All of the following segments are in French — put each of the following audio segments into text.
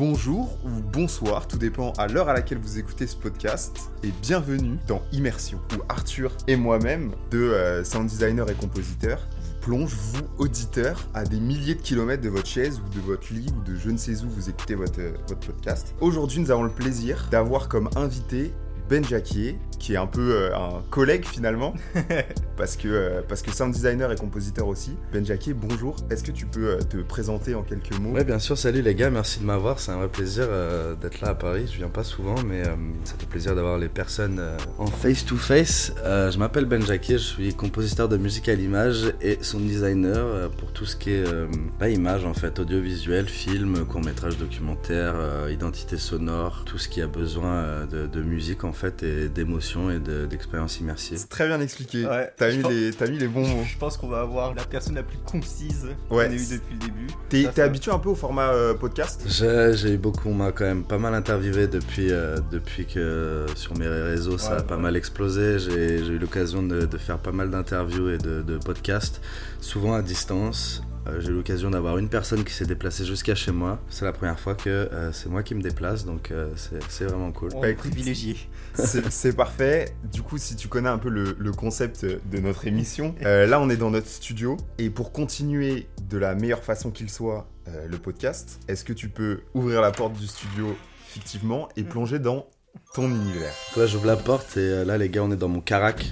bonjour ou bonsoir, tout dépend à l'heure à laquelle vous écoutez ce podcast, et bienvenue dans Immersion, où Arthur et moi-même, deux euh, sound designers et compositeurs, plonge, vous, auditeurs, à des milliers de kilomètres de votre chaise ou de votre lit ou de je ne sais où vous écoutez votre, euh, podcast. Aujourd'hui, nous avons le plaisir d'avoir comme invité Ben Jacquier, qui est un peu euh, un collègue finalement, parce que, euh, parce que sound designer et compositeur aussi. Ben Jacquier, bonjour. Est-ce que tu peux euh, te présenter en quelques mots? Ouais, bien sûr. Salut les gars, merci de m'avoir. C'est un vrai plaisir euh, d'être là à Paris. Je viens pas souvent, mais euh, ça fait plaisir d'avoir les personnes euh, en face to face. Euh, je m'appelle Ben Jacquier, je suis compositeur de musique à l'image et sound designer euh, pour tout ce qui est euh, bah, image en fait, audiovisuel, film, court métrage documentaire, euh, identité sonore, tout ce qui a besoin euh, de, de musique en fait et d'émotion et de- d'expérience immersive. C'est très bien expliqué. Ouais, T'as je mis, pense- les, t'as mis les bons mots. Je pense qu'on va avoir la personne la plus concise Ouais. qu'on ait eu depuis le début. T'es, ça- habitué un peu au format euh, podcast? J'ai j'ai eu beaucoup, on m'a quand même pas mal interviewé depuis, euh, depuis que sur mes réseaux ça a pas ouais. mal explosé. J'ai j'ai eu l'occasion de, de faire pas mal d'interviews et de, de podcasts, souvent à distance. Euh, J'ai eu l'occasion d'avoir une personne qui s'est déplacée jusqu'à chez moi. C'est la première fois que euh, c'est moi qui me déplace, donc euh, c'est vraiment cool. On Bah, est privilégié. C'est parfait. Du coup, si tu connais un peu le, le concept de notre émission, euh, là, on est dans notre studio. Et pour continuer de la meilleure façon qu'il soit euh, le podcast, est-ce que tu peux ouvrir la porte du studio fictivement et plonger dans ton univers? Toi, j'ouvre la porte et euh, là, les gars, on est dans mon Carac,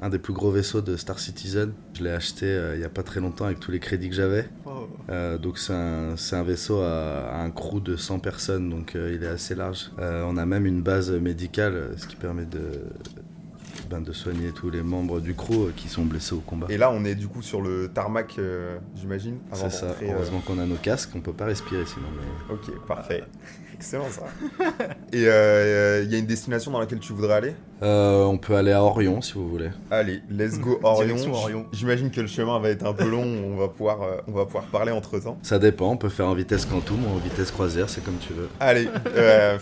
un des plus gros vaisseaux de Star Citizen. Je l'ai acheté euh, il y a pas très longtemps avec tous les crédits que j'avais. Oh. Euh, donc c'est un, vaisseau à, à un crew de 100 personnes, donc euh, il est assez large. On a même une base médicale, ce qui permet de, ben, de soigner tous les membres du crew euh, qui sont blessés au combat. Et là, on est du coup sur le tarmac, euh, j'imagine. C'est ça, euh, heureusement qu'on a nos casques, on peut pas respirer sinon. Mais... Ok, parfait. Excellent ça. Et euh, il y a une destination dans laquelle tu voudrais aller? Euh, on peut aller à Orion si vous voulez. Allez, let's go Orion. Orion. J'imagine que le chemin va être un peu long, on va pouvoir, euh, on va pouvoir parler entre temps. Ça dépend, on peut faire en vitesse quantum ou en vitesse croisière, c'est comme tu veux. Allez, euh,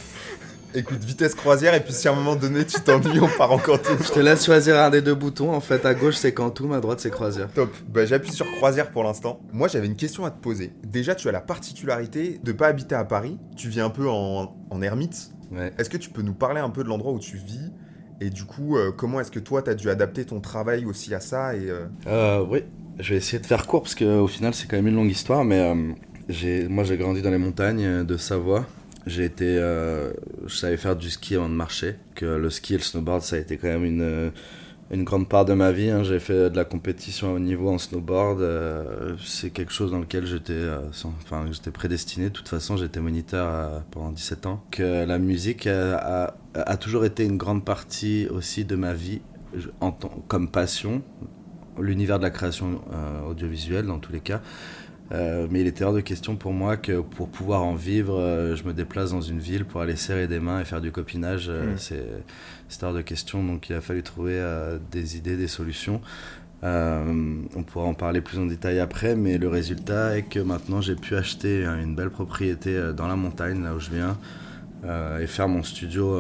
écoute, vitesse croisière, et puis si à un moment donné tu t'ennuies, on part en quantum. Je te laisse choisir un des deux boutons, en fait à gauche c'est quantum, à droite c'est croisière. Top, bah, j'appuie sur croisière pour l'instant. Moi j'avais une question à te poser. Déjà tu as la particularité de pas habiter à Paris, tu vis un peu en, en ermite. Ouais. Est-ce que tu peux nous parler un peu de l'endroit où tu vis? Et du coup, euh, comment est-ce que toi, tu as dû adapter ton travail aussi à ça et, euh, Euh, oui, je vais essayer de faire court parce qu'au final c'est quand même une longue histoire, mais j'ai, moi j'ai grandi dans les montagnes de Savoie. J'ai été, euh, je savais faire du ski avant de marcher. Que le ski et le snowboard ça a été quand même une, une grande part de ma vie. hein. J'ai fait de la compétition haut niveau en snowboard. euh, c'est quelque chose dans lequel j'étais, euh, enfin j'étais prédestiné. De toute façon j'étais moniteur pendant 17 ans. Que la musique a, toujours été une grande partie aussi de ma vie comme passion l'univers de la création audiovisuelle dans tous les cas. Euh, mais il était hors de question pour moi que pour pouvoir en vivre, euh, je me déplace dans une ville pour aller serrer des mains et faire du copinage. euh, Mm. c'est C'était hors de question, donc il a fallu trouver des idées, des solutions. On pourra en parler plus en détail après, mais le résultat est que maintenant j'ai pu acheter une belle propriété dans la montagne, là où je viens, et faire mon studio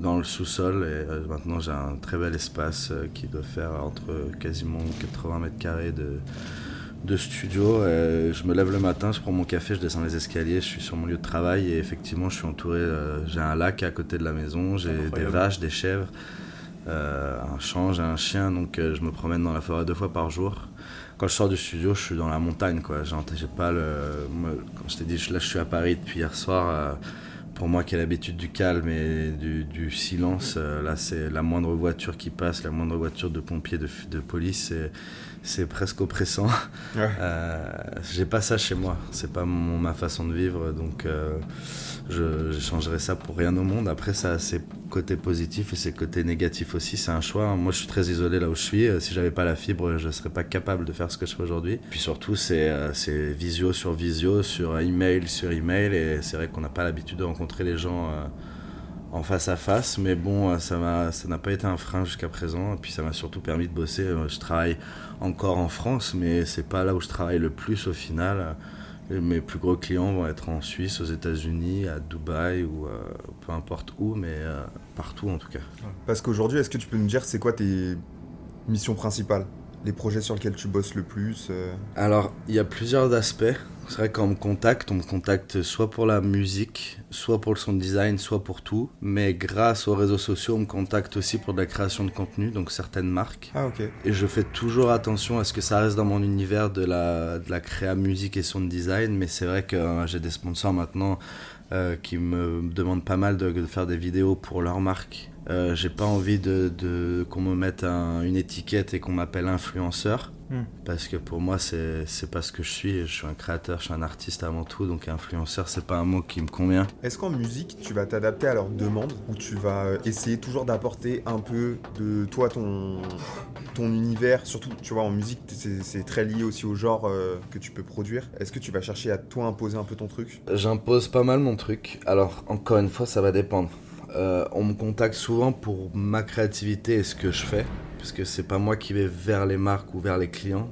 dans le sous-sol. Et maintenant j'ai un très bel espace qui doit faire entre quasiment 80 mètres carrés de, de studio. Euh, je me lève le matin, je prends mon café, je descends les escaliers, je suis sur mon lieu de travail et effectivement je suis entouré. euh, j'ai un lac à côté de la maison, j'ai des vaches, des chèvres. euh, un champ, j'ai un chien, donc euh, je me promène dans la forêt deux fois par jour. Quand je sors du studio, je suis dans la montagne, quoi. J'ai pas le. moi, quand je t'ai dit, là, je suis à Paris depuis hier soir. pour moi qui ai l'habitude du calme et du, du silence, là, c'est la moindre voiture qui passe, la moindre voiture de pompiers, de, de police, c'est- c'est presque oppressant. Ouais. Euh, J'ai pas ça chez moi. C'est pas mon- ma façon de vivre, donc euh, je, je changerais ça pour rien au monde. Après, ça a ses côtés positifs et ses côtés négatifs aussi. C'est un choix. Moi, je suis très isolé là où je suis. Euh, Si j'avais pas la fibre, je serais pas capable de faire ce que je fais aujourd'hui. Puis surtout, c'est euh, c'est visio sur visio, sur email sur email, et c'est vrai qu'on n'a pas l'habitude de rencontrer les gens. En face à face, mais bon, euh, ça m'a, ça n'a pas été un frein jusqu'à présent. Et puis ça m'a surtout permis de bosser. Euh, Je travaille encore en France, mais c'est pas là où je travaille le plus au final. Mes plus gros clients vont être en Suisse, aux États-Unis, à Dubaï ou euh, peu importe où, mais euh, partout en tout cas. Parce qu'aujourd'hui, est-ce que tu peux nous dire c'est quoi tes missions principales? Les projets sur lesquels tu bosses le plus euh, Alors, il y a plusieurs aspects. C'est vrai qu'on me contacte, on me contacte soit pour la musique, soit pour le son design, soit pour tout. Mais grâce aux réseaux sociaux, on me contacte aussi pour de la création de contenu, donc certaines marques. Ah, ok. Et je fais toujours attention à ce que ça reste dans mon univers de la, de la créa musique et son design. Mais c'est vrai que euh, j'ai des sponsors maintenant euh, qui me demandent pas mal de, de faire des vidéos pour leur marque. Euh, j'ai pas envie de, de qu'on me mette un- une étiquette et qu'on m'appelle influenceur. Hmm. Parce que pour moi, c'est c'est pas ce que je suis. Je suis un créateur, je suis un artiste avant tout. Donc influenceur, c'est pas un mot qui me convient. Est-ce qu'en musique, tu vas t'adapter à leurs demandes ou tu vas euh, essayer toujours d'apporter un peu de toi, ton, ton univers? Surtout, tu vois, en musique, c'est c'est très lié aussi au genre euh, que tu peux produire. Est-ce que tu vas chercher à toi imposer un peu ton truc? J'impose pas mal mon truc. Alors, encore une fois, ça va dépendre. Euh, on me contacte souvent pour ma créativité et ce que je fais. Parce que c'est pas moi qui vais vers les marques ou vers les clients.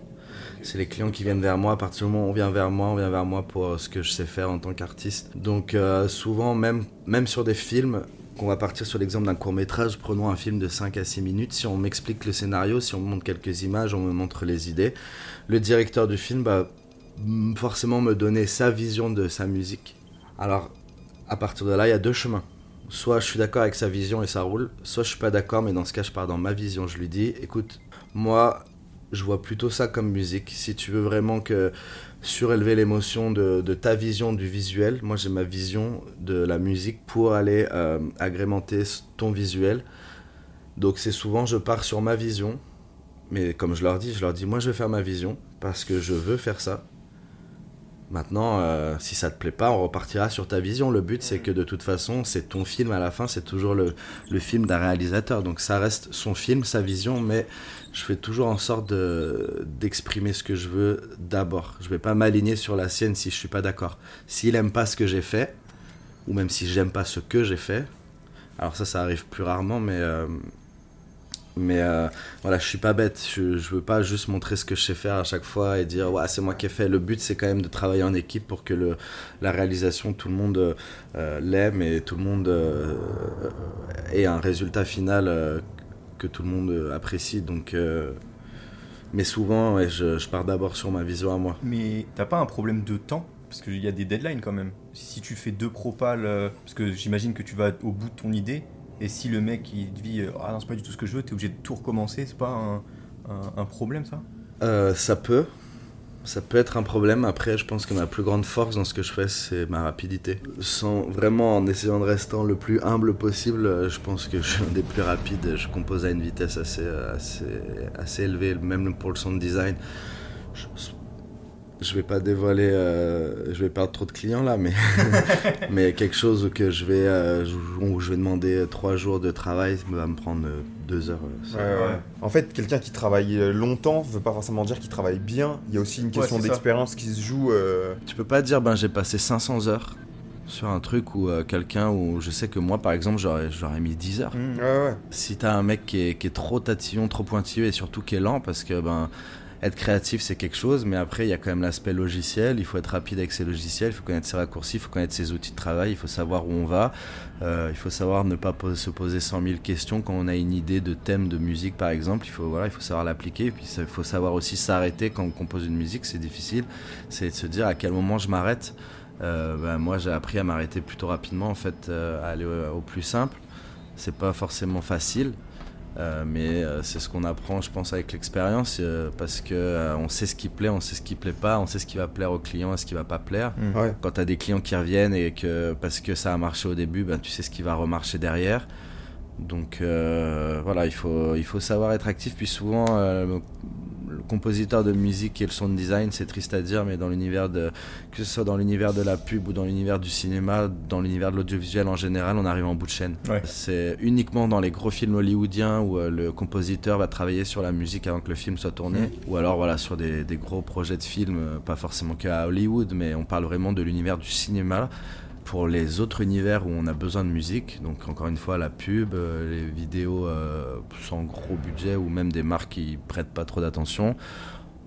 C'est les clients qui viennent vers moi. À partir du moment où on vient vers moi, on vient vers moi pour euh, ce que je sais faire en tant qu'artiste. Donc, euh, souvent, même, même sur des films, qu'on va partir sur l'exemple d'un court métrage, prenons un film de 5 à 6 minutes. Si on m'explique le scénario, si on me montre quelques images, on me montre les idées, le directeur du film va forcément me donner sa vision de sa musique. Alors, à partir de là, il y a deux chemins. Soit je suis d'accord avec sa vision et ça roule, soit je suis pas d'accord, mais dans ce cas, je pars dans ma vision. Je lui dis, écoute, moi, je vois plutôt ça comme musique. Si tu veux vraiment que surélever l'émotion de, de ta vision du visuel, moi j'ai ma vision de la musique pour aller euh, agrémenter ton visuel. Donc c'est souvent, je pars sur ma vision, mais comme je leur dis, je leur dis, moi je vais faire ma vision parce que je veux faire ça. Maintenant, euh, si ça te plaît pas, on repartira sur ta vision. Le but, c'est que de toute façon, c'est ton film à la fin, c'est toujours le, film d'un réalisateur. Donc ça reste son film, sa vision, mais je fais toujours en sorte de- d'exprimer ce que je veux d'abord. Je vais pas m'aligner sur la sienne si je suis pas d'accord. S'il aime pas ce que j'ai fait, ou même si j'aime pas ce que j'ai fait, alors ça, ça arrive plus rarement, mais euh, mais euh, voilà, je suis pas bête. Je, je veux pas juste montrer ce que je sais faire à chaque fois et dire ouais c'est moi qui ai fait. Le but c'est quand même de travailler en équipe pour que le, la réalisation tout le monde euh, l'aime et tout le monde euh, ait un résultat final euh, que tout le monde apprécie. Donc, mais souvent je, pars d'abord sur ma vision à moi. Mais t'as pas un problème de temps? Parce qu'il y a des deadlines quand même. Si tu fais deux propales, parce que j'imagine que tu vas au bout de ton idée, et si le mec il te dit euh, Ah non, c'est pas du tout ce que je veux, t'es obligé de tout recommencer, c'est pas un, un- problème ça? Euh, ça peut. Ça peut être un problème. Après, je pense que ma plus grande force dans ce que je fais, c'est ma rapidité. Sans vraiment en essayant de rester le plus humble possible, je pense que je suis un des plus rapides. Je compose à une vitesse assez, euh, assez, assez élevée, même pour le sound design. Je vais pas dévoiler, euh, je vais perdre trop de clients là, mais, mais quelque chose que je vais, euh, où je vais demander trois jours de travail va me prendre euh, deux heures. euh, ça. Ouais, ouais. En fait, quelqu'un qui travaille euh, longtemps veut pas forcément dire qu'il travaille bien. Il y a aussi une question ça. d'expérience qui se joue. euh, Tu peux pas dire ben j'ai passé 500 heures sur un truc où euh, quelqu'un où je sais que moi par exemple j'aurais j'aurais mis 10 heures. Ouais, ouais. Si t'as un mec qui est, qui est trop tatillon, trop pointilleux et surtout qui est lent parce que ben être créatif c'est quelque chose mais après il y a quand même l'aspect logiciel, il faut être rapide avec ses logiciels, il faut connaître ses raccourcis, il faut connaître ses outils de travail, il faut savoir où on va, euh, il faut savoir ne pas se poser 100 000 questions quand on a une idée de thème de musique par exemple, il faut voilà, il faut savoir l'appliquer. Puis il faut savoir aussi s'arrêter quand on compose une musique, c'est difficile, c'est de se dire à quel moment je m'arrête. Euh, ben, moi j'ai appris à m'arrêter plutôt rapidement en fait, euh, à aller au, au plus simple. C'est pas forcément facile, euh, mais euh, c'est ce qu'on apprend, je pense, avec l'expérience, euh, parce que euh, on sait ce qui plaît, on sait ce qui plaît pas, on sait ce qui va plaire aux clients et ce qui va pas plaire. Ouais. Quand tu as des clients qui reviennent et que parce que ça a marché au début, ben, tu sais ce qui va remarcher derrière. Donc euh, voilà, il faut, il faut savoir être actif. Puis souvent, euh, compositeur de musique et le sound design, c'est triste à dire, mais dans l'univers de, que ce soit dans l'univers de la pub ou dans l'univers du cinéma, dans l'univers de l'audiovisuel en général, on arrive en bout de chaîne. Ouais. C'est uniquement dans les gros films hollywoodiens où euh, le compositeur va travailler sur la musique avant que le film soit tourné, Mhm. ou alors voilà sur des, des gros projets de films, euh, pas forcément qu'à Hollywood, mais on parle vraiment de l'univers du cinéma. Pour les autres univers où on a besoin de musique, donc encore une fois la pub, euh, les vidéos euh, sans gros budget ou même des marques qui prêtent pas trop d'attention,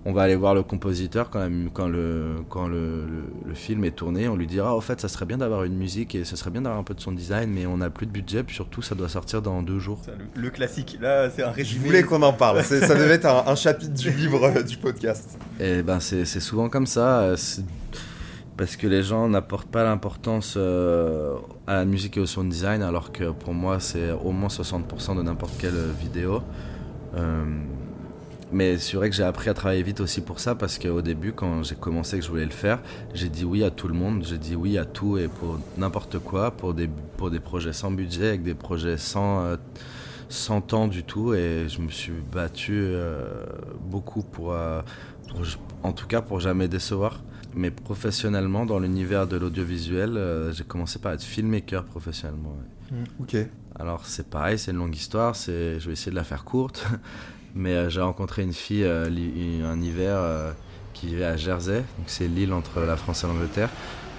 on va aller voir le compositeur quand, la- quand, le, quand le, le- le film est tourné, on lui dira au fait ça serait bien d'avoir une musique et ce serait bien d'avoir un peu de son design, mais on n'a plus de budget, puis surtout ça doit sortir dans deux jours. Ça, le, le classique, là c'est un Je résumé. voulais qu'on en parle. Ça devait être un, un chapitre du livre euh, du podcast. Et ben c'est c'est souvent comme ça. Parce que les gens n'apportent pas l'importance euh, à la musique et au sound design, alors que pour moi, c'est au moins 60% de n'importe quelle vidéo. Euh, mais c'est vrai que j'ai appris à travailler vite aussi pour ça, parce qu'au début, quand j'ai commencé que je voulais le faire, j'ai dit oui à tout le monde, j'ai dit oui à tout et pour n'importe quoi, pour des, pour des projets sans budget, avec des projets sans, euh, sans temps du tout, et je me suis battu beaucoup pour, pour- en tout cas pour jamais décevoir. Mais professionnellement, dans l'univers de l'audiovisuel, euh, j'ai commencé par être filmmaker professionnellement. ouais. Ok. Alors c'est pareil, c'est une longue histoire, je vais essayer de la faire courte. Mais euh, j'ai rencontré une fille euh, un hiver qui vivait à Jersey, donc c'est l'île entre la France et l'Angleterre.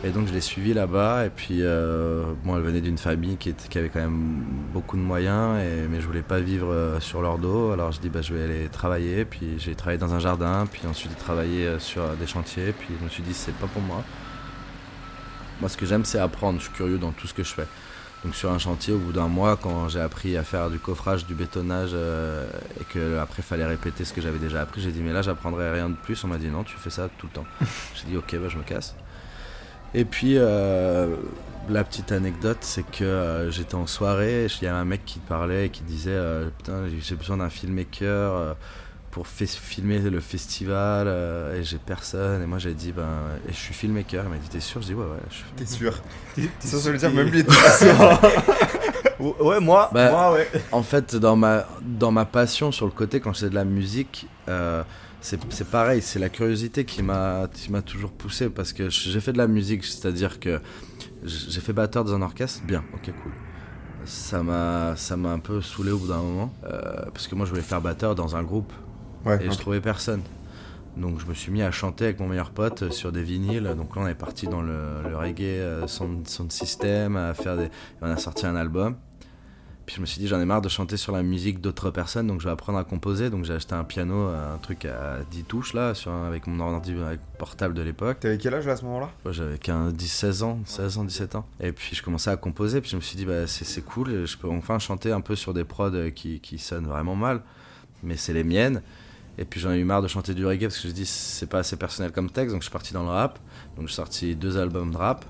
Et donc je l'ai suivie là-bas, et puis euh, bon, elle venait d'une famille qui, était- qui avait quand même beaucoup de moyens, et, mais je voulais pas vivre euh, sur leur dos. Alors je dis bah, je vais aller travailler, puis j'ai travaillé dans un jardin, puis ensuite j'ai travaillé euh, sur des chantiers, puis je me suis dit c'est pas pour moi. Moi ce que j'aime c'est apprendre, je suis curieux dans tout ce que je fais. Donc sur un chantier, au bout d'un mois, quand j'ai appris à faire du coffrage, du bétonnage, et que après fallait répéter ce que j'avais déjà appris, j'ai dit mais là j'apprendrai rien de plus. On m'a dit non, tu fais ça tout le temps. j'ai dit ok, bah, je me casse. Et puis euh, la petite anecdote, c'est que euh, j'étais en soirée, il y avait un mec qui parlait et qui disait euh, putain j'ai besoin d'un filmmaker. pour filmer le festival euh, et j'ai personne et moi j'ai dit ben et je suis filmmaker il m'a dit t'es sûr? Je dis ouais ouais je suis T'es sûr? T'es- t'es- Ça, ça veut dire même lui sûr. Ouais, moi, Bah, moi, ouais. En fait, dans ma, dans ma passion sur le côté, quand je fais de la musique, euh, c'est c'est pareil, c'est la curiosité qui m'a qui m'a toujours poussé parce que j'ai fait de la musique, c'est-à-dire que j'ai fait batteur dans un orchestre, bien, ok, cool. Ça m'a ça m'a un peu saoulé au bout d'un moment euh, parce que moi je voulais faire batteur dans un groupe Ouais, et ok. je trouvais personne. Donc je me suis mis à chanter avec mon meilleur pote euh, sur des vinyles. Donc là on est parti dans le, le reggae euh, sound, sound system, à faire des... on a sorti un album. Puis je me suis dit j'en ai marre de chanter sur la musique d'autres personnes, donc je vais apprendre à composer. Donc j'ai acheté un piano, un truc à 10 touches là, sur avec mon ordinateur avec portable de l'époque. T'avais quel âge à ce moment-là? J'avais 15, 10, 16 ans, 16 ans, 17 ans. Et puis je commençais à composer, puis je me suis dit, bah, c'est c'est cool, je peux enfin chanter un peu sur des prods qui, qui sonnent vraiment mal, mais c'est les miennes. Et puis j'en ai eu marre de chanter du reggae parce que je dis c'est pas assez personnel comme texte, donc je suis parti dans le rap. Donc j'ai sorti deux albums de rap.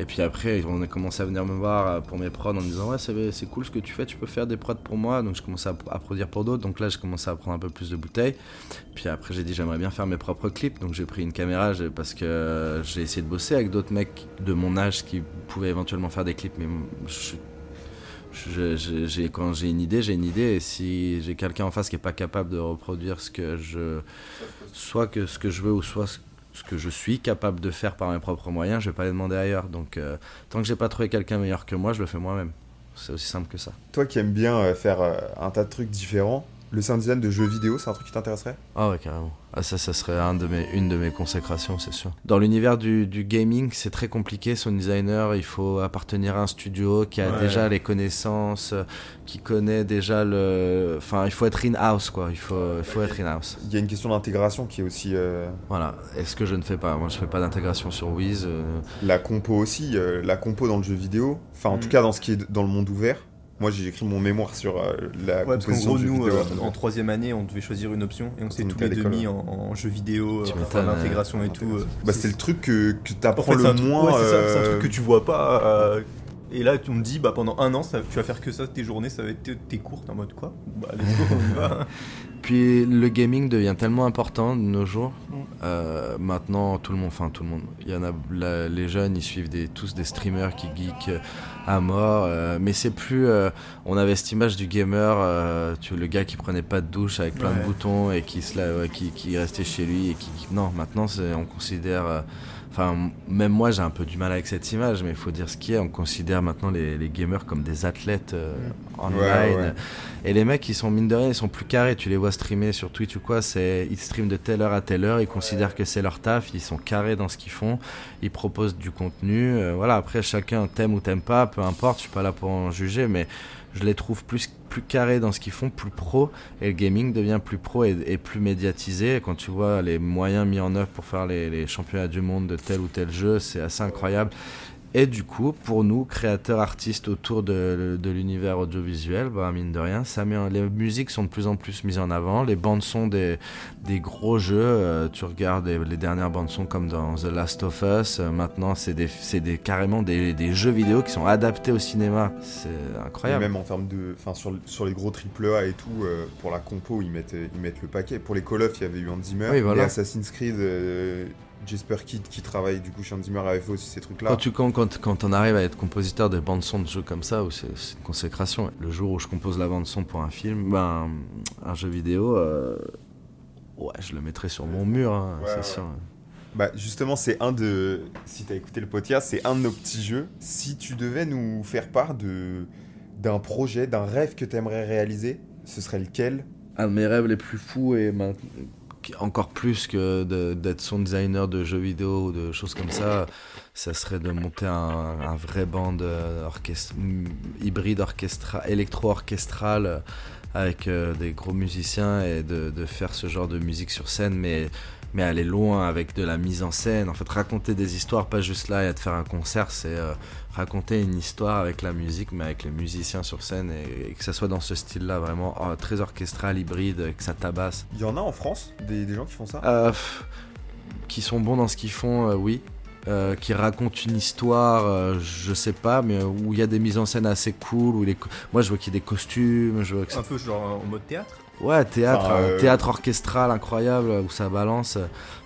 Et puis après, on a commencé à venir me voir euh, pour mes prods en me disant Ouais, c'est cool ce que tu fais, tu peux faire des prods pour moi. Donc je commençais à, produire pour d'autres. Donc là, j'ai commencé à prendre un peu plus de bouteilles. Puis après, j'ai dit J'aimerais bien faire mes propres clips. Donc j'ai pris une caméra parce que euh, j'ai essayé de bosser avec d'autres mecs de mon âge qui pouvaient éventuellement faire des clips. Mais je, quand j'ai une idée, j'ai une idée. Et si j'ai quelqu'un en face qui est pas capable de reproduire ce que je. soit que ce que je veux ou soit ce ce que je suis capable de faire par mes propres moyens, je vais pas les demander ailleurs. Donc, euh, tant que j'ai pas trouvé quelqu'un meilleur que moi, je le fais moi-même. C'est aussi simple que ça. Toi qui aimes bien euh, faire euh, un tas de trucs différents, le sound design de jeux vidéo, c'est un truc qui t'intéresserait? Ah ouais, carrément. Ah, ça, ça serait un de mes, une de mes consécrations, c'est sûr. Dans l'univers du, du gaming, c'est très compliqué. Son designer, il faut appartenir à un studio qui a Ouais. déjà les connaissances, qui connaît déjà le. Enfin, il faut être in-house, quoi. Il faut, il faut être in-house. Il y a une question d'intégration qui est aussi euh, Voilà. Et ce que je ne fais pas? Moi, je fais pas d'intégration sur Wiz. euh, la compo aussi, euh, la compo dans le jeu vidéo, enfin en Mm. tout cas dans ce qui est dans le monde ouvert. Moi j'ai écrit mon mémoire sur euh, la Ouais, parce qu'en gros, nous, vidéo. euh, en troisième année, on devait choisir une option et on s'est tous les mis en, en jeu vidéo, euh, enfin, m'étonnes, l'intégration et tout. euh, Bah, c'est le truc que, que En t'apprends fait, c'est le moins. ouais, c'est ça, c'est un truc que tu vois pas. Et là, tu me dis, bah, pendant un an, ça- tu vas faire que ça, tes journées, ça va être tes, tes cours. T'es en mode quoi? Bah, let's go, on y va. Puis le gaming devient tellement important de nos jours. Mm. Euh, maintenant, tout le monde, enfin tout le monde, il y en a, la- les jeunes, ils suivent des, tous des streamers qui geekent euh, à mort. euh, mais c'est plus, on avait cette image du gamer, tu le gars qui prenait pas de douche avec plein de boutons et qui, se la- qui, qui restait chez lui et qui, non, maintenant on considère. Enfin, même moi j'ai un peu du mal avec cette image, mais il faut dire ce qui est. On considère maintenant les, les gamers comme des athlètes euh, online. Ouais, ouais. Et les mecs, ils sont mine de rien, ils sont plus carrés. Tu les vois streamer sur Twitch ou quoi, c'est ils streament de telle heure à telle heure. Ils considèrent que c'est leur taf. Ils sont carrés dans ce qu'ils font. Ils proposent du contenu. Euh, voilà. Après, chacun t'aime ou t'aime pas, peu importe. Je suis pas là pour en juger, mais je les trouve plus plus carrés dans ce qu'ils font, plus pro. Et le gaming devient plus pro et, plus médiatisé. Quand tu vois les moyens mis en œuvre pour faire les championnats du monde de tel ou tel jeu, c'est assez incroyable. Et du coup, pour nous, créateurs, artistes autour de, de l'univers audiovisuel, bah, mine de rien, ça met, les musiques sont de plus en plus mises en avant. Les bandes son des, des gros jeux, euh, tu regardes les, dernières bandes son comme dans The Last of Us, euh, maintenant c'est des, des, carrément des, des, jeux vidéo qui sont adaptés au cinéma. C'est incroyable. même en termes de. Enfin, sur, sur les gros AAA et tout, euh, pour la compo, ils mettent, ils mettent le paquet. Pour les Call of, il y avait eu Hans Zimmer. Oui, voilà. Assassin's Creed. Jesper Kid qui travaille du coup chez Zimmer avait fait aussi ces trucs-là. Quand, tu, quand, quand, on arrive à être compositeur de bandes son de jeux comme ça, c'est une consécration. Le jour où je compose la bande son pour un film, ben, un jeu vidéo, euh, ouais, je le mettrai sur mon mur, hein, c'est sûr. Bah justement, c'est un de. Si t'as écouté le podcast, c'est un de nos petits jeux. Si tu devais nous faire part de d'un projet, d'un rêve que t'aimerais réaliser, ce serait lequel? Un de mes rêves les plus fous et encore plus que d'être son designer de jeux vidéo ou de choses comme ça, ça serait de monter un, vrai band euh, hybride orchestra, électro-orchestral euh, avec euh, des gros musiciens et de, de, faire ce genre de musique sur scène, mais mais aller loin avec de la mise en scène. En fait, raconter des histoires, pas juste là et te faire un concert, c'est euh, raconter une histoire avec la musique, mais avec les musiciens sur scène et, que ça soit dans ce style-là, vraiment oh, très orchestral, hybride, que ça tabasse. Il y en a en France des, des gens qui font ça? Euh, Qui sont bons dans ce qu'ils font, euh, qui racontent une histoire, je sais pas, mais où il y a des mises en scène assez cool. Où les... Moi, je vois qu'il y a des costumes. Je vois Un peu genre en mode théâtre? Ouais, théâtre, euh, théâtre orchestral incroyable où ça balance.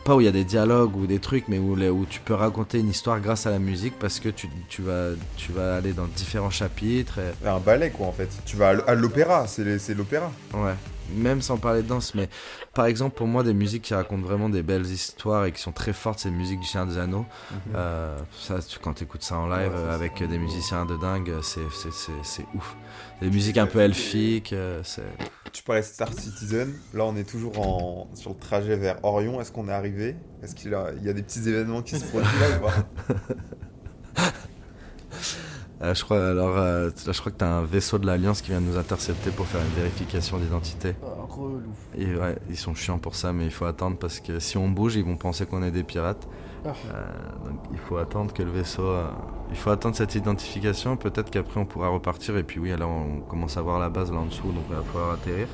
Pas où il y a des dialogues ou des trucs, mais où, où tu peux raconter une histoire grâce à la musique parce que tu, tu, vas, tu vas aller dans différents chapitres. Un ballet, quoi, en fait. Tu vas à l'opéra, c'est l'opéra. Ouais même sans parler de danse, mais par exemple pour moi des musiques qui racontent vraiment des belles histoires et qui sont très fortes, c'est la musique du Chien des Anneaux. Mhm. Euh, ça, quand tu écoutes ça en live avec des musiciens de dingue, c'est ouf. Des musiques un peu elfiques. Euh, tu parlais de Star Citizen, là on est toujours en, sur le trajet vers Orion, est-ce qu'on est arrivé? Est-ce qu'il y, y, a des petits événements qui se produisent là ou pas? Euh, je crois alors euh, je crois que t'as un vaisseau de l'Alliance qui vient de nous intercepter pour faire une vérification d'identité. Ah, Et ouais, ils sont chiants pour ça, mais il faut attendre parce que si on bouge, ils vont penser qu'on est des pirates. Ah. Euh, donc il faut attendre que le vaisseau. il faut attendre cette identification. Peut-être qu'après on pourra repartir. Et puis oui, alors on commence à voir la base là en dessous, donc il va falloir atterrir.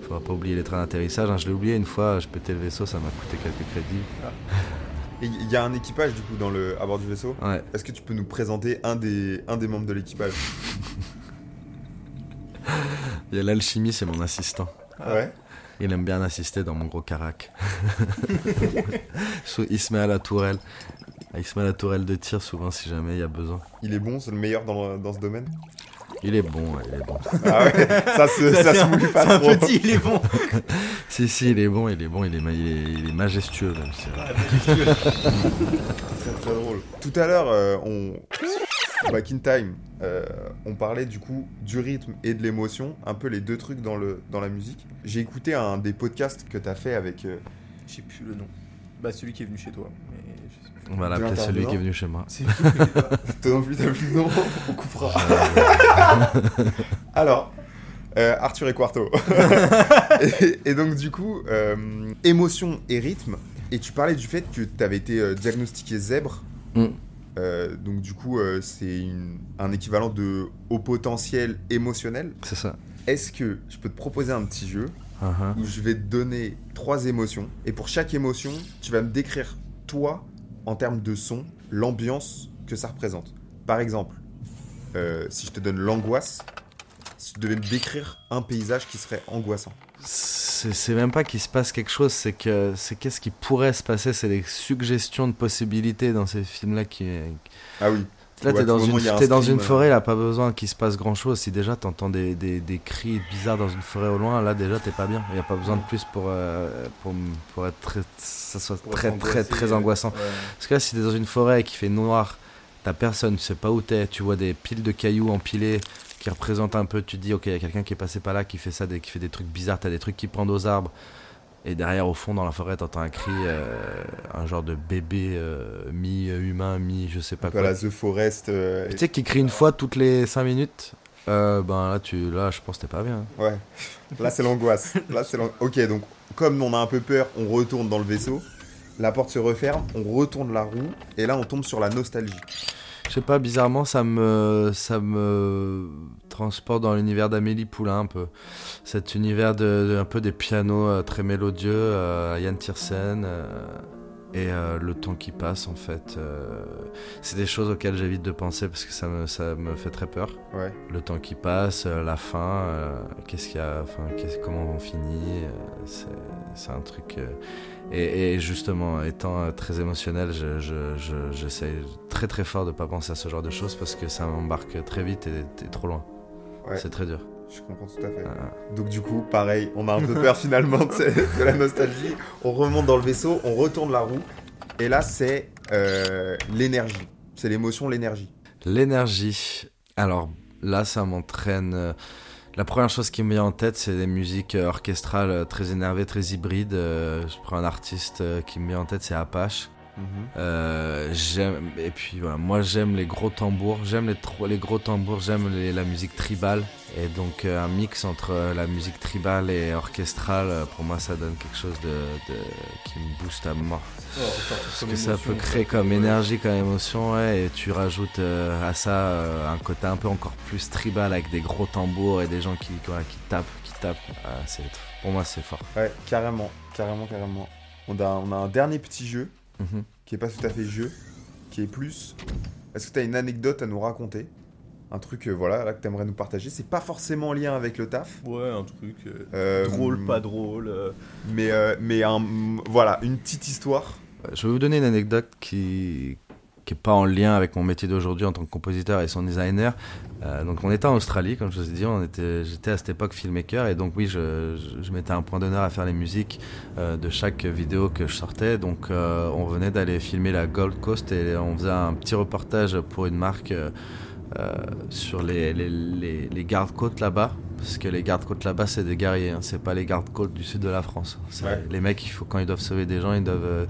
Il faudra pas oublier les trains d'atterrissage. Hein. Je l'ai oublié une fois, je pétais le vaisseau, ça m'a coûté quelques crédits. Ah. il y a un équipage du coup dans le, à bord du vaisseau. Ouais. Est-ce que tu peux nous présenter un des, un des membres de l'équipage? Il y a l'alchimie, c'est mon assistant. Ah ouais? Il aime bien assister dans mon gros carac. il se met à la tourelle. Il se met à la tourelle de tir souvent si jamais il y a besoin. Il est bon, c'est le meilleur dans, dans ce domaine? Il est bon, il est bon. Ah ouais, ça se, ça, se mouille pas trop. un petit, il est bon. si, si, il est bon, il est bon, il est, il est, majestueux même. C'est très très drôle. Tout à l'heure, euh, on... Back in Time, euh, on parlait du coup du rythme et de l'émotion, un peu les deux trucs dans, le, dans la musique. J'ai écouté un des podcasts que tu as fait avec... Euh... Je sais plus le nom. Bah celui qui est venu chez toi. On va l'appeler celui qui est venu chez moi. Toi non plus, t'as plus de nom, on coupera. Alors, euh, Arthur et Quarto. et, donc, du coup, euh, émotion et rythme. Et tu parlais du fait que tu avais été euh, diagnostiqué zèbre. Mm. donc, du coup, c'est un équivalent de haut potentiel émotionnel. C'est ça. Est-ce que je peux te proposer un petit jeu uh-huh. où je vais te donner trois émotions et pour chaque émotion, tu vas me décrire toi en termes de son, l'ambiance que ça représente. Par exemple, euh, si je te donne l'angoisse, si tu devais me décrire un paysage qui serait angoissant. C'est même pas qu'il se passe quelque chose, c'est que c'est qu'est-ce qui pourrait se passer, c'est des suggestions de possibilités dans ces films-là qui. Ah oui. Là, t'es dans, une, es dans une forêt, là, pas besoin qu'il se passe grand chose. Si déjà t'entends des, des, des, cris bizarres dans une forêt au loin, là, déjà, t'es pas bien. Il n'y a pas besoin de plus pour, euh, pour, pour, être très, ça soit très, très, très, angoissant. Parce que là, si t'es dans une forêt qui fait noir, t'as personne, tu sais pas où t'es, tu vois des piles de cailloux empilés qui représentent un peu, tu te dis, ok, il y a quelqu'un qui est passé par là, qui fait ça, qui fait des trucs bizarres, t'as des trucs qui pendent aux arbres. Et derrière, au fond, dans la forêt, t'entends un cri, euh, un genre de bébé euh, mi-humain, mi je sais pas quoi. La The Forest. Euh, tu sais, qui crie une fois toutes les 5 minutes. ben là, tu, là, je pense que t'es pas bien. Ouais. Là, c'est l'angoisse. là, c'est Ok, donc comme on a un peu peur, on retourne dans le vaisseau. la porte se referme, on retourne la roue, et là on tombe sur la nostalgie. Je sais pas, bizarrement, ça me, ça me transporte dans l'univers d'Amélie Poulain un peu. Cet univers de, un peu des pianos euh, très mélodieux, euh, Yann Tiersen, euh, et euh, le temps qui passe en fait. euh, c'est des choses auxquelles j'évite de penser parce que ça me, ça me fait très peur. Ouais. Le temps qui passe, euh, la fin, qu'est-ce qu'il y a, enfin, comment on finit, c'est, un truc. et, et justement, étant très émotionnel, je, je, je- j'essaie très très fort de pas penser à ce genre de choses parce que ça m'embarque très vite et t'es trop loin. Ouais. C'est très dur. Je comprends tout à fait. Euh, Donc du coup, pareil, on a un peu peur finalement de, la nostalgie. On remonte dans le vaisseau, on retourne la roue, et là c'est euh, l'énergie. C'est l'émotion, l'énergie. L'énergie. Alors là, ça m'entraîne. euh, La première chose qui me vient en tête, c'est des musiques euh, orchestrales très énervées, très hybrides. Je prends un artiste qui me vient en tête, c'est Apache. Euh, j'aime et puis voilà, moi j'aime les gros tambours, j'aime les, les gros tambours, j'aime la musique tribale et donc euh, un mix entre euh, la musique tribale et orchestrale, euh, pour moi ça donne quelque chose de, de- qui me booste à mort. Ce que ça peut créer comme énergie, comme émotion, ouais, et tu rajoutes euh, à ça euh, un côté un peu encore plus tribal avec des gros tambours et des gens qui, qui tapent, qui tapent. Ah, pour moi c'est fort. Ouais, carrément, carrément, carrément. On a, on a un dernier petit jeu, Mhm. qui est pas tout à fait jeu, qui est plus... Est-ce que tu as une anecdote à nous raconter? Un truc, euh, voilà, là, que tu aimerais nous partager? C'est pas forcément en lien avec le taf. Ouais, un truc euh, Euh, drôle, pas drôle. euh. Mais, euh, mais un, voilà, une petite histoire. Je vais vous donner une anecdote qui qui est pas en lien avec mon métier d'aujourd'hui en tant que compositeur et son designer. Euh, donc on était en Australie, comme je vous ai dit, on était, j'étais à cette époque filmmaker et donc oui, je, je, je mettais un point d'honneur à faire les musiques euh, de chaque vidéo que je sortais. Donc euh, on venait d'aller filmer la Gold Coast et on faisait un petit reportage pour une marque sur les, les, les, les gardes-côtes là-bas. Parce que les gardes-côtes là-bas, c'est des guerriers, hein, c'est pas les gardes-côtes du sud de la France. Ouais. Les mecs, il faut, quand ils doivent sauver des gens, ils doivent.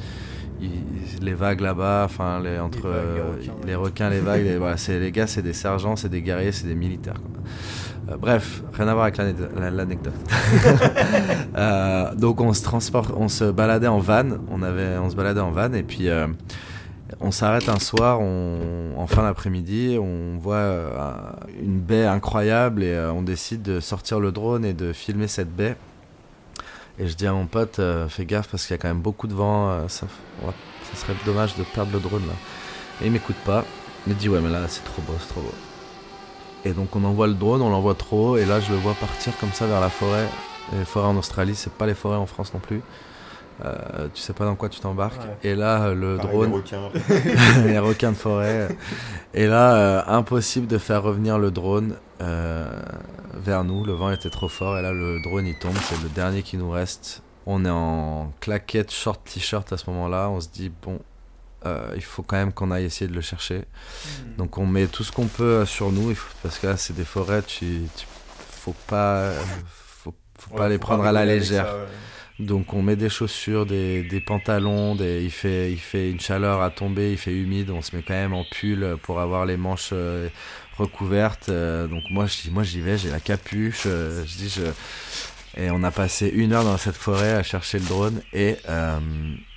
Ils- les vagues là-bas, enfin, les, entre les euh, requins, les requins, les vagues, les, voilà, c'est, les gars, c'est des sergents, c'est des guerriers, c'est des militaires. quoi. Euh, bref, rien à voir avec l'ane- la- l'anecdote. Euh, donc on se transporte, on se baladait en van, on avait, on se baladait en van et puis euh, on s'arrête un soir, on, en fin d'après-midi, on voit une baie incroyable et on décide de sortir le drone et de filmer cette baie. Et je dis à mon pote, euh, fais gaffe parce qu'il y a quand même beaucoup de vent, euh, ça, ouais, ça serait dommage de perdre le drone là. Et il m'écoute pas, il me dit ouais mais là c'est trop beau, c'est trop beau. Et donc on envoie le drone, on l'envoie trop haut et là je le vois partir comme ça vers la forêt. Et les forêts en Australie, c'est pas les forêts en France non plus. Euh, tu sais pas dans quoi tu t'embarques. Ouais. Et là, le Pareil, drone, les requins. les requins de forêt. Et là, euh, impossible de faire revenir le drone euh, vers nous. Le vent était trop fort. Et là, le drone il tombe. C'est le dernier qui nous reste. On est en claquette, short, t-shirt à ce moment-là. On se dit bon, euh, il faut quand même qu'on aille essayer de le chercher. Donc on met tout ce qu'on peut sur nous. parce que là, c'est des forêts. Tu, tu- faut pas, faut, faut pas les prendre à la légère. ça, ouais. Donc on met des chaussures, des, des pantalons, des, il, fait, il fait une chaleur à tomber, il fait humide, on se met quand même en pull pour avoir les manches euh, recouvertes. euh, donc moi je dis, moi j'y vais, j'ai la capuche, euh, je dis je... Et on a passé une heure dans cette forêt à chercher le drone et euh,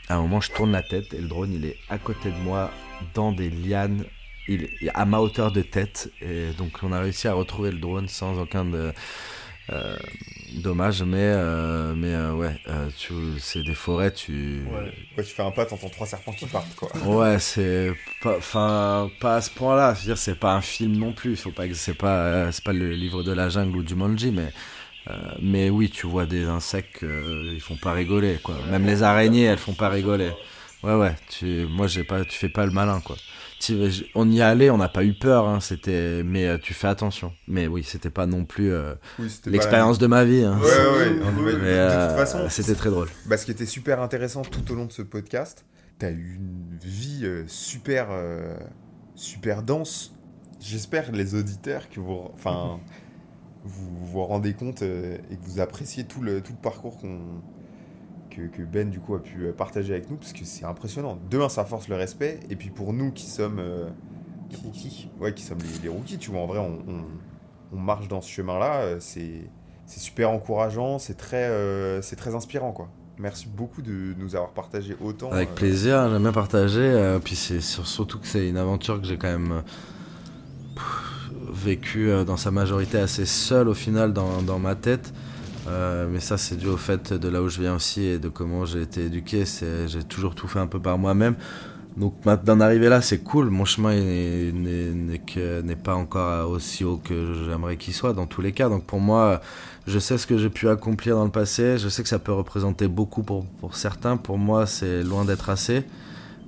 à un moment je tourne la tête et le drone il est à côté de moi dans des lianes. Il est à ma hauteur de tête et donc on a réussi à retrouver le drone sans aucun de, dommage mais euh, mais euh, ouais euh, tu c'est des forêts tu Ouais. Ouais, tu fais un pas, t'entends trois serpents qui partent, quoi. ouais c'est pas enfin pas à ce point là je veux dire c'est pas un film non plus. Faut pas que c'est pas euh, c'est pas le livre de la jungle ou du Manji mais euh, mais oui tu vois des insectes euh, ils font pas rigoler quoi. Même les araignées elles font pas rigoler. Ouais ouais tu moi j'ai pas tu fais pas le malin quoi on y allait on n'a pas eu peur hein, c'était mais euh, tu fais attention mais oui c'était pas non plus euh, Oui, l'expérience de ma vie hein. Ouais, ouais, Mais de Mais euh, toute façon, c'était très drôle. Bah, ce qui était super intéressant tout au long de ce podcast, t'as eu une vie super, euh, super dense. J'espère les auditeurs que vous, enfin, vous vous rendez compte et que vous appréciez tout le, tout le parcours qu'on, que, que Ben du coup a pu euh, partager avec nous parce que c'est impressionnant. De un, ça force le respect et puis pour nous qui sommes, euh, Les rookies. ouais, qui sommes les, les rookies, tu vois, en vrai, on, on- on marche dans ce chemin-là, euh, c'est, c'est super encourageant, c'est très, euh, c'est très inspirant quoi. Merci beaucoup de nous avoir partagé autant. Avec euh, plaisir, j'aime bien partager. puis c'est sur- surtout que c'est une aventure que j'ai quand même euh, dans sa majorité assez seule au final dans, dans ma tête. Euh, mais ça, c'est dû au fait de là où je viens aussi et de comment j'ai été éduqué. J'ai toujours tout fait un peu par moi-même. Donc d'en arriver là, c'est cool. Mon chemin n'est pas encore aussi haut que j'aimerais qu'il soit dans tous les cas. Donc pour moi, je sais ce que j'ai pu accomplir dans le passé. Je sais que ça peut représenter beaucoup pour, pour certains. Pour moi, c'est loin d'être assez.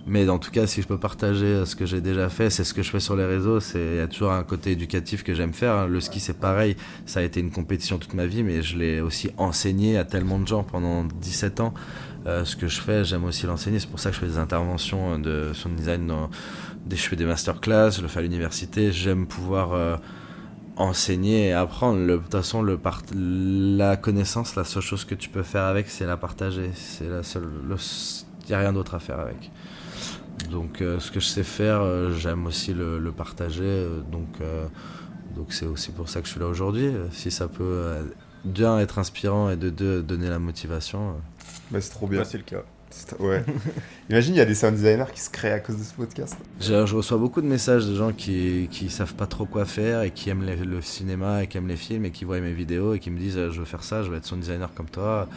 Mais en tout cas, si je peux partager ce que j'ai déjà fait, c'est ce que je fais sur les réseaux. C'est il y a toujours un côté éducatif que j'aime faire. Le ski, c'est pareil. Ça a été une compétition toute ma vie, mais je l'ai aussi enseigné à tellement de gens pendant 17 ans. Euh, ce que je fais, j'aime aussi l'enseigner. C'est pour ça que je fais des interventions de sound design. Dans, je fais des masterclass, je le fais à l'université. J'aime pouvoir euh, enseigner et apprendre. De toute façon, le la connaissance, la seule chose que tu peux faire avec, c'est la partager. C'est la seule. Il n'y a rien d'autre à faire avec. Donc, euh, ce que je sais faire, euh, j'aime aussi le, le partager. euh, donc, euh, donc c'est aussi pour ça que je suis là aujourd'hui. Euh, Si ça peut, euh, d'un, être inspirant et de deux, donner la motivation. euh, bah, c'est trop bien. Bah, c'est le cas. Ouais. Imagine, il y a des sound designers qui se créent à cause de ce podcast. Je, je reçois beaucoup de messages de gens qui, qui savent pas trop quoi faire et qui aiment les- le cinéma et qui aiment les films et qui voient mes vidéos et qui me disent euh, je veux faire ça, je veux être son designer comme toi.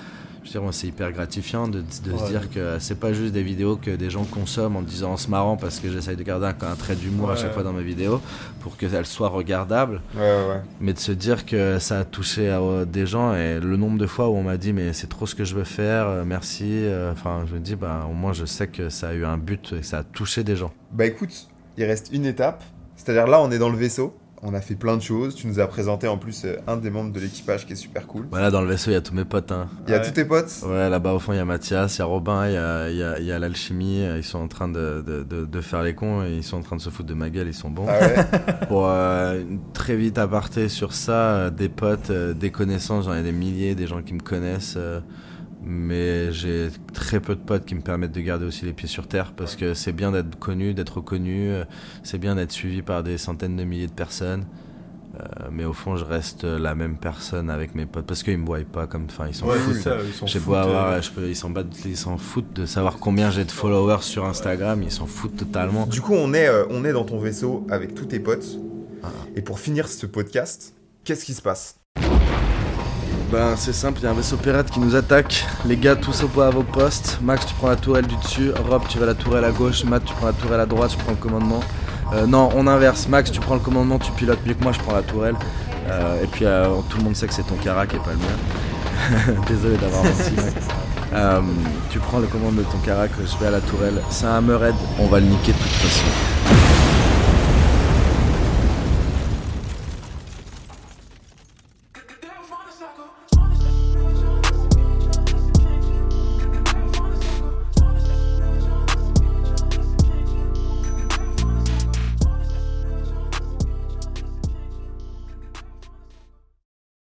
Je veux dire, moi, c'est hyper gratifiant de, de se dire que c'est pas juste des vidéos que des gens consomment en disant en se marrant parce que j'essaye de garder un, un trait d'humour à chaque fois dans mes vidéos pour qu'elles soient regardables, Ouais, mais de se dire que ça a touché à, euh, des gens et le nombre de fois où on m'a dit mais c'est trop ce que je veux faire, euh, merci. euh, Enfin, je me dis bah au moins je sais que ça a eu un but et que ça a touché des gens. Bah écoute, il reste une étape. C'est-à-dire là, on est dans le vaisseau. On a fait plein de choses. Tu nous as présenté en plus euh, un des membres de l'équipage qui est super cool. Voilà, dans le vaisseau, il y a tous mes potes. Hein. Il y a Ouais. tous tes potes. Ouais, là-bas au fond, il y a Mathias, il y a Robin, il y a, il y a, il y a l'alchimie. euh, Ils sont en train de, de, de, de faire les cons et ils sont en train de se foutre de ma gueule, ils sont bons. Ah ouais. Pour euh, une- très vite aparté sur ça, euh, des potes, des connaissances, j'en ai des milliers, des gens qui me connaissent. Mais j'ai très peu de potes qui me permettent de garder aussi les pieds sur terre parce que c'est bien d'être connu, d'être reconnu, euh, c'est bien d'être suivi par des centaines de milliers de personnes. Euh, mais au fond, je reste la même personne avec mes potes parce qu'ils me voient pas comme. Enfin, ils s'en Ouais, foutent. ça, ils s'en J'ai foutent, beau avoir, euh, je peux, ils s'en battent, ils s'en foutent de savoir combien j'ai de followers sur Instagram, ils s'en foutent totalement. Du coup, on est, euh, on est dans ton vaisseau avec tous tes potes. Ah. Et pour finir ce podcast, qu'est-ce qui se passe? Ben c'est simple, il y a un vaisseau pirate qui nous attaque. Les gars, tous au à vos postes. Max, tu prends la tourelle du dessus. Rob, tu vas la tourelle à gauche. Matt, tu prends la tourelle à droite. Je prends le commandement. Euh, non, on inverse. Max, tu prends le commandement, tu pilotes mieux que moi. Je prends la tourelle. Euh, et puis euh, tout le monde sait que c'est ton carac et pas le mien. Désolé d'avoir menti. Tu prends le commande de ton carac, je vais à la tourelle. C'est un Hammerhead, on va le niquer de toute façon.